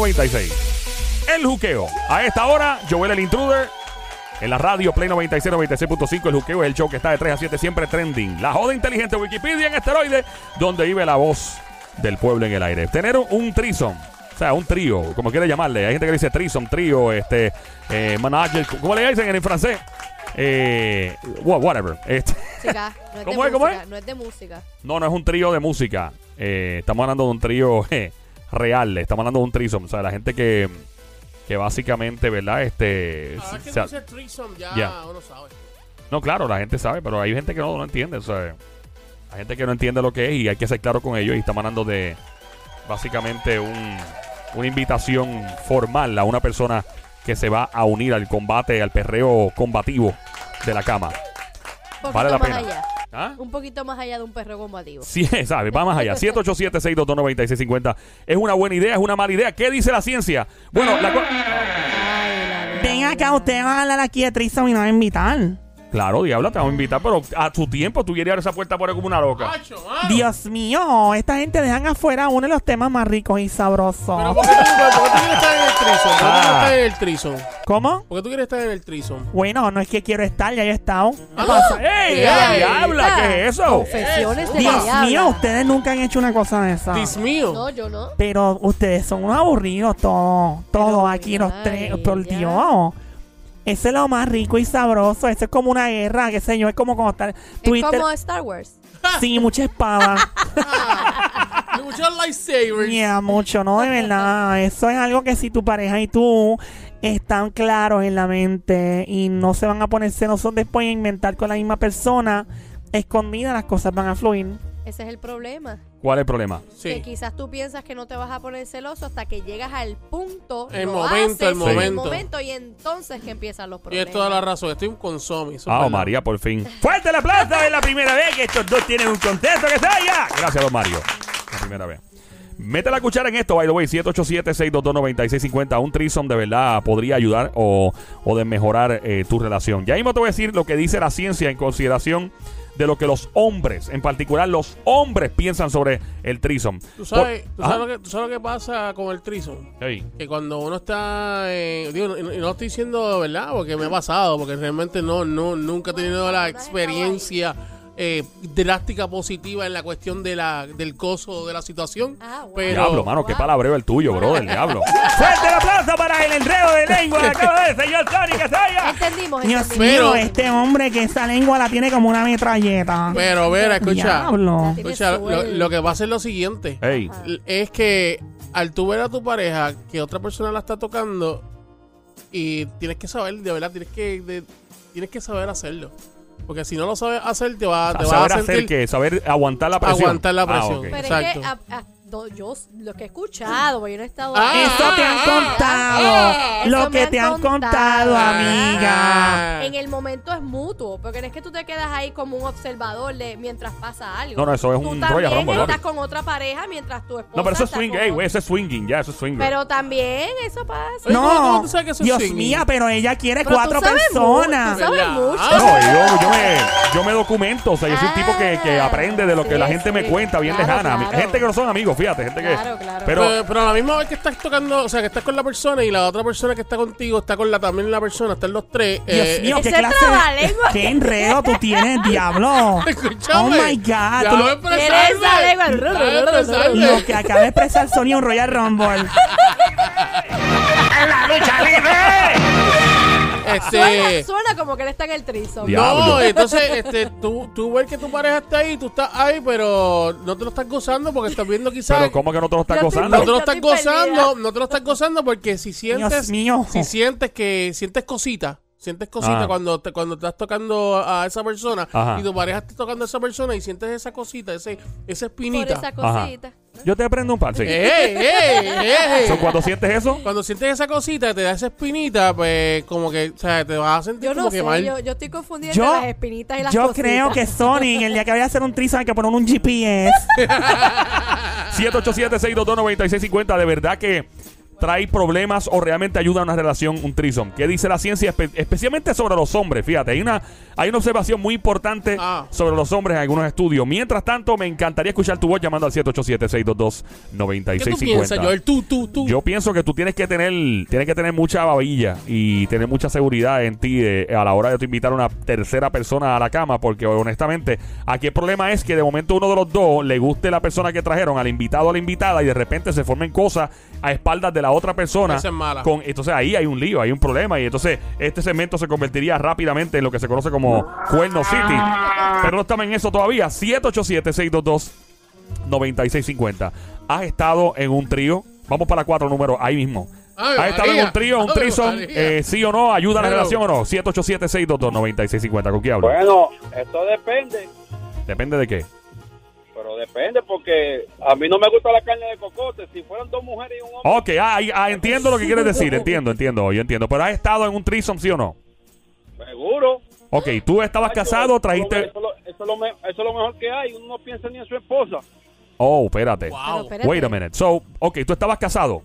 Play 96. El juqueo. A esta hora, Joel el Intruder. En la radio Play 96, 96.5, el juqueo es el show que está de 3 a 7, siempre trending. La joda inteligente Wikipedia en esteroide, donde vive la voz del pueblo en el aire. Tener un trison, o sea, un trío, como quiere llamarle. Hay gente que dice trison, trío, este, eh, manager, ¿cómo le dicen en francés? Eh, wha- whatever. Este, Música, no es ¿Cómo de es, cómo es? No es de música. no, no es un trío de música. Eh, estamos hablando de un trío eh, real. Estamos hablando de un trison. O sea, la gente que, que básicamente, ¿verdad? Este, Ahora que sea, tú dices threesome, ya uno sabe. no, claro, la gente sabe, pero hay gente que no lo entiende. O sea, hay gente que no entiende lo que es y hay que ser claro con ellos. Y estamos hablando de básicamente un, una invitación formal a una persona que se va a unir al combate, al perreo combativo de la cama. Vale la pena. allá. ¿Ah? Un poquito más allá de un perro combativo. Sí, ¿sabes? Va más allá. 787-622-9650. ¿Es una buena idea? ¿Es una mala idea? ¿Qué dice la ciencia? Bueno, la Ay, la Ven acá, usted va a hablar aquí de Tristram y no va a invitar. Claro, diabla, te vamos a invitar, pero a tu tiempo tú querías esa puerta por ahí como una loca. ¡Macho, mano! Dios mío, esta gente dejan afuera uno de los temas más ricos y Pero sabrosos. ¿por qué, tú, por qué tú quieres estar en el threesome? ¿Por qué tú Ah. quieres estar en el threesome? ¿Cómo? ¿Por qué tú quieres estar en el threesome? Bueno, no es que quiero estar, ya yo he estado. Ah, ¡Ey, ¡Ey! la diabla! ¿Qué es eso? Confesiones de la Dios diabla. mío, ustedes nunca han hecho una cosa de esa. Dios mío. No, yo no. Pero ustedes son unos aburridos todos, todos Pero aquí los tres, por ya. Dios. Ese es lo más rico y sabroso. Ese es como una guerra, qué sé yo, es como cuando está Es como Star Wars. Sí, mucha espada. Hay muchos lightsabers. Yeah, mucho, no, de verdad. Eso es algo que si tu pareja y tú están claros en la mente y no se van a poner celosos después e inventar con la misma persona, escondida las cosas van a fluir. Ese es el problema. ¿Cuál es el problema? Que Sí. quizás tú piensas que no te vas a poner celoso hasta que llegas al punto. El lo momento, el haces, momento. momento, y entonces que empiezan los Y problemas. es toda la razón. Estoy con Somi. eso es Ah, verdad. María, por fin. ¡Fuerte el aplauso! Es la primera vez que estos dos tienen un contexto que se haya. Gracias, don Mario. La primera vez. Mete la cuchara en esto, by the way, 787-622-9650. Un threesome de verdad podría ayudar o, o de mejorar eh, tu relación. Ya mismo te voy a decir lo que dice la ciencia en consideración de lo que los hombres, en particular los hombres, piensan sobre el threesome. ¿Tú sabes, Por- tú, sabes lo que, tú sabes lo que pasa con el? Ey. Que cuando uno está. eh, digo, y no, y no estoy diciendo verdad, porque me ha pasado, porque realmente no, no nunca he tenido la experiencia eh, drástica positiva en la cuestión de la, del coso de la situación. Ah, wow. Pero. Diablo, mano, qué Wow. palabreo el tuyo, bro, del diablo. ¡Fuerte el aplauso para el enredo de lengua! Acaba de señor Tony. Entendimos, Dios. Pero- mío, este hombre que esa lengua la tiene como una metralleta. Pero, ver, escucha. Escucha, lo, lo que pasa es lo siguiente. Es que al tú ver a tu pareja que otra persona la está tocando y tienes que saber, de verdad, tienes que, de- tienes que saber hacerlo. Porque si no lo sabes hacer, te va, te vas saber a hacer sentir que saber aguantar la presión. aguantar la Ah, presión. ok. Pero Exacto. es que a- a- do- yo lo que he escuchado, yo no he estado Ah. Eso te han ah, contado. ah, lo que te han contado, contado. amiga. Ah. En el momento es mutuo, porque no es que tú te quedas ahí como un observador de mientras pasa algo. No, no, eso es tú un Royal Rumble, estás con otra pareja mientras tu esposa No, pero eso es swing, ey, güey, eso es swinging, ya, eso es swing. Pero también eso pasa. Oye, ¿cómo- No, cómo tú sabes que eso es Dios swinging? mía, pero ella quiere Pero cuatro tú sabes personas. mucho, tú sabes mucho. No, yo, yo, me, yo me documento, o sea, yo soy un tipo que, que Ah, aprende de lo que sí, la gente me cuenta bien Claro, lejana. claro. Gente que no son amigos, fíjate, gente que... Claro. Pero, Pero, pero a la misma vez que estás tocando, o sea, que estás con la persona y la otra persona que está contigo está con la también la persona, están los tres. Dios eh, mío, qué Ese clase trabalengua. de... Qué enredo tú tienes, diablo. Escúchame. Oh, my God. Ya Tú- voy a Tienes expresarme. esa lengua. Déjame expresarme. Lo que acaba de expresar Sonia un Royal Rumble. Suena, Este. suena como que él está en el trizo. Diablo. No, entonces, este, tú, tú ves que tu pareja está ahí, tú estás ahí, pero no te lo estás gozando porque estás viendo quizás. pero ¿cómo que no te lo estás Yo estoy No gozando? te lo estás gozando, perdida. no te lo estás gozando porque si sientes, si sientes que sientes cositas, sientes cositas Ajá. cuando te, cuando estás tocando a esa persona Ajá. y tu pareja está tocando a esa persona y sientes esa cosita, ese, esa Por espinita. esa cosita. Yo te prendo un par, sí. ¡Ey, ey, ey! So, cuando sientes eso, Cuando sientes esa cosita, te da esa espinita, pues como que, o sea, te vas a sentir Yo como no que sé, mal. yo, yo estoy confundida Yo- las espinitas y las Yo cositas. creo que Sony, el día que vaya a hacer un trizo, hay que poner un GPS. 787-622-9650, de verdad que trae problemas o realmente ayuda a una relación, un trisom. ¿Qué dice la ciencia? Espe- especialmente sobre los hombres. Fíjate, hay una, hay una observación muy importante Ah. sobre los hombres en algunos estudios. Mientras tanto, me encantaría escuchar tu voz llamando al ¿Qué tú 787-622-9650. piensas, Joel? Tú, tú, tú. Yo pienso que tú tienes que tener, tienes que tener mucha babilla y tener mucha seguridad en ti eh, a la hora de invitar a una tercera persona a la cama, porque honestamente, aquí el problema es que de momento uno de los dos le guste la persona que trajeron, al invitado o a la invitada, y de repente se formen cosas a espaldas de la otra persona. Esa es mala. Con, entonces ahí hay un lío, hay un problema, y entonces este segmento se convertiría rápidamente en lo que se conoce como Cuerno City. Pero no estamos en eso todavía. 787 622 9650. ¿Has estado en un trío? Vamos para cuatro números ahí mismo. ¿Has estado en un trío, un trison? Eh, ¿Sí o no? ¿Ayuda a la relación o no? 787-622-9650. ¿Con quién hablo? Bueno, esto depende, Depende de qué. Depende porque a mí no me gusta la carne de cocote. Si fueran dos mujeres y un hombre, Ok, ah, ah, entiendo lo que quieres decir. Entiendo, entiendo, yo entiendo. Pero ¿has estado en un trison, sí o no? seguro. Ok, tú estabas Nacho, casado, eso trajiste... Eso, es lo me- eso es lo mejor que hay. Uno no piensa ni en su esposa. Oh, espérate. Wow. Espérate. Wait a minute. So, ok, tú estabas casado.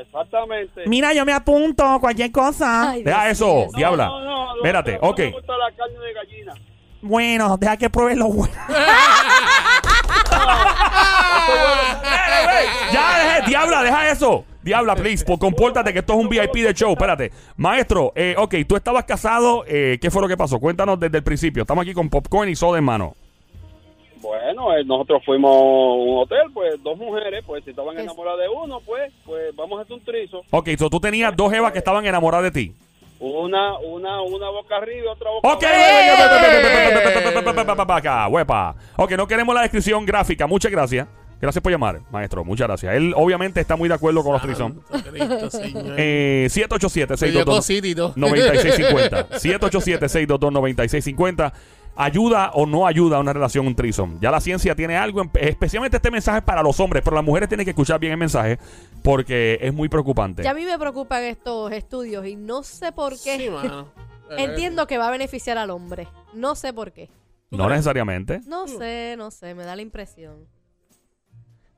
Exactamente. Mira, yo me apunto, cualquier cosa. Ay, Deja Dios eso, diabla. no, no, no, Espérate, no ok. me gusta la carne de gallina. Bueno, deja que pruebe lo bueno. Ya, deje, diabla, deja eso. Diabla, please, pues, compórtate que esto es un VIP de show. Espérate. Maestro, eh, ok, tú estabas casado. eh, ¿Qué fue lo que pasó? Cuéntanos desde el principio. Estamos aquí con popcorn y soda en mano. Bueno, eh, nosotros fuimos a un hotel, pues dos mujeres, pues si estaban Es- enamoradas de uno, pues pues vamos a hacer un trizo. Ok, so tú tenías dos evas que estaban enamoradas de ti. Una una una boca arriba y otra boca Ok, abajo. acá, huepa. Ok, no queremos la descripción gráfica. Muchas gracias. Gracias por llamar, maestro. Muchas gracias. Él obviamente está muy de acuerdo con los trison. Eh, 787 Se dio 622 cosita y todo. 9650. 787-622-9650. ¿Ayuda o no ayuda a una relación un trison? Ya la ciencia tiene algo, en- especialmente este mensaje es para los hombres, pero las mujeres tienen que escuchar bien el mensaje porque es muy preocupante. Ya a mí me preocupan estos estudios y no sé por qué. Sí, mano. Entiendo que va a beneficiar al hombre. No sé por qué. No necesariamente. No sé, no sé, me da la impresión.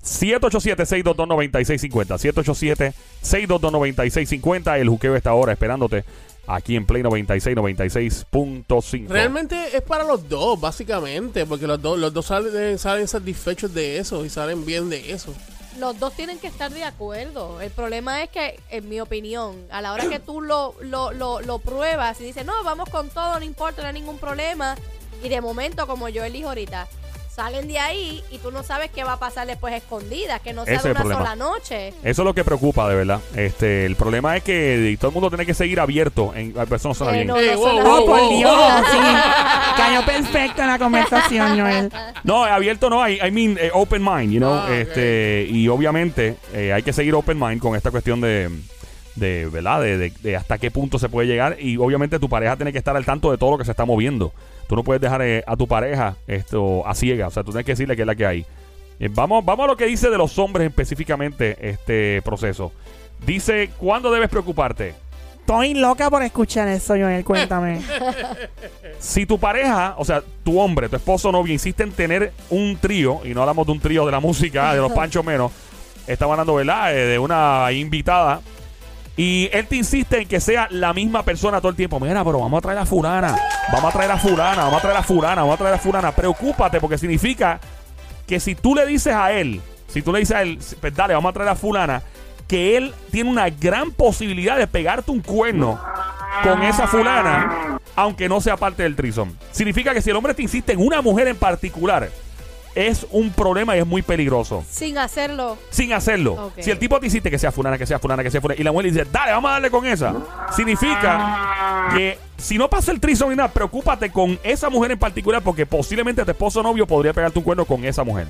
787-622-9650. 787-622-9650. El juqueo está ahora esperándote aquí en Play 96, 96.5. Realmente es para los dos, básicamente, porque los dos, los dos salen, salen satisfechos de eso y salen bien de eso. Los dos tienen que estar de acuerdo. El problema es que, en mi opinión, a la hora que tú lo, lo, lo, lo pruebas y dices, no, vamos con todo, no importa, no hay ningún problema. Y de momento, como yo elijo ahorita, salen de ahí y tú no sabes qué va a pasar después escondida, que no sea Ese de una problema. sola noche. Eso es lo que preocupa, de verdad. Este, el problema es que todo el mundo tiene que seguir abierto. En, eso no suena Eh, bien. no, Eh, no wow, suena wow, Oh, así. por wow. Dios, sí. Cayó perfecto en la conversación, Joel. No, abierto no, I, I mean eh, open mind, you know. Ah, este, y obviamente eh, hay que seguir open mind con esta cuestión de, de ¿verdad? De, de- de hasta qué punto se puede llegar. Y obviamente tu pareja tiene que estar al tanto de todo lo que se está moviendo. Tú no puedes dejar eh, a tu pareja esto a ciega. O sea, tú tienes que decirle qué es la que hay. Eh, vamos, vamos a lo que dice de los hombres específicamente este proceso. Dice, ¿cuándo debes preocuparte? Estoy loca por escuchar eso, Joel. Cuéntame. Si tu pareja, o sea, tu hombre, tu esposo o novio, insiste en tener un trío, y no hablamos de un trío de la música, de los panchos menos, estamos hablando, ¿verdad? Eh, de una invitada, y él te insiste en que sea la misma persona todo el tiempo. Mira, pero vamos a traer a fulana, vamos a traer a fulana, vamos a traer a fulana, vamos a traer a fulana. Preocúpate porque significa que si tú le dices a él, si tú le dices a él, pues dale, vamos a traer a fulana, que él tiene una gran posibilidad de pegarte un cuerno con esa fulana, aunque no sea parte del trison. Significa que si el hombre te insiste en una mujer en particular, es un problema y es muy peligroso. Sin hacerlo. Sin hacerlo. Si el tipo te insiste que sea fulana, que sea fulana, que sea fulana, y la mujer dice, dale, vamos a darle con esa, significa que si no pasa el trison ni nada, preocúpate con esa mujer en particular, porque posiblemente tu esposo o novio podría pegarte un cuerno con esa mujer.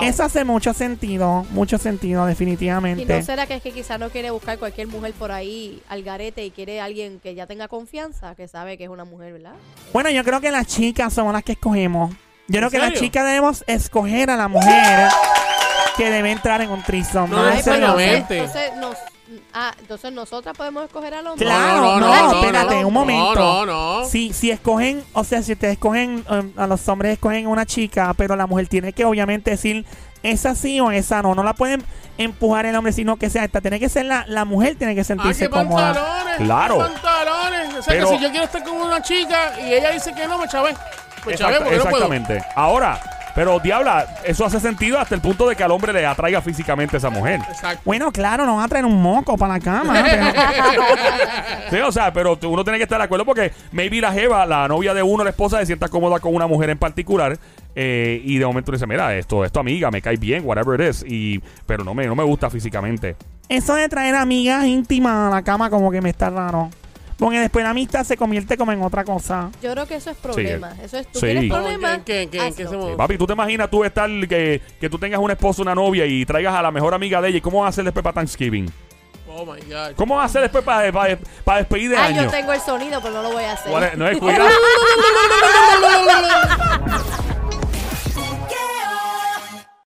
Eso hace mucho sentido, mucho sentido, Y no definitivamente. será que es que quizá no quiere buscar cualquier mujer por ahí al garete y quiere alguien que ya tenga confianza, que sabe que es una mujer, ¿verdad? Bueno, yo creo que las chicas somos las que escogemos. Yo creo ¿En que las serio? chicas debemos escoger a la mujer que debe entrar en un trisom. No No Ay, necesariamente. mujer. entonces, nos, ah, entonces nosotras podemos escoger al hombre. Claro, No, no, no, espérate, no. un momento. No, no, no. Si, si escogen, o sea, si ustedes escogen, um, a los hombres escogen una chica, pero la mujer tiene que obviamente decir esa sí o esa no. No la pueden empujar el hombre, sino que sea esta. Tiene que ser la, la mujer, tiene que Ah, sentirse qué cómoda. pantalones. Claro. qué pantalones. O sea, Pero- que si yo quiero estar con una chica y ella dice que no, me chavé. Porque no puedo. exactamente. Ahora, pero diabla, eso hace sentido hasta el punto de que al hombre le atraiga físicamente a esa mujer. Exacto. Bueno, claro, no van a traer un moco para la cama. pero- Sí, o sea, pero tú- uno tiene que estar de acuerdo porque maybe la jeva, la novia de uno, la esposa, se sienta cómoda con una mujer en particular eh, y de momento dice, mira, esto es tu amiga, me cae bien, whatever it is, y, pero no me, no me gusta físicamente. Eso de traer amigas íntimas a la cama como que me está raro. Porque después la amistad se convierte como en otra cosa. Yo creo que eso es problema. Eso es, tú Sí. tienes problema. ¿En qué- en qué- en qué se mueve? Papi, ¿tú te imaginas tú estar, que, que tú tengas un esposo, una novia y traigas a la mejor amiga de ella? ¿Y cómo vas a hacer después para Thanksgiving? Oh my God. ¿Cómo vas a hacer después para, para, para despedir de Ah, año? yo tengo el sonido, pero no lo voy a hacer. No es cuidado.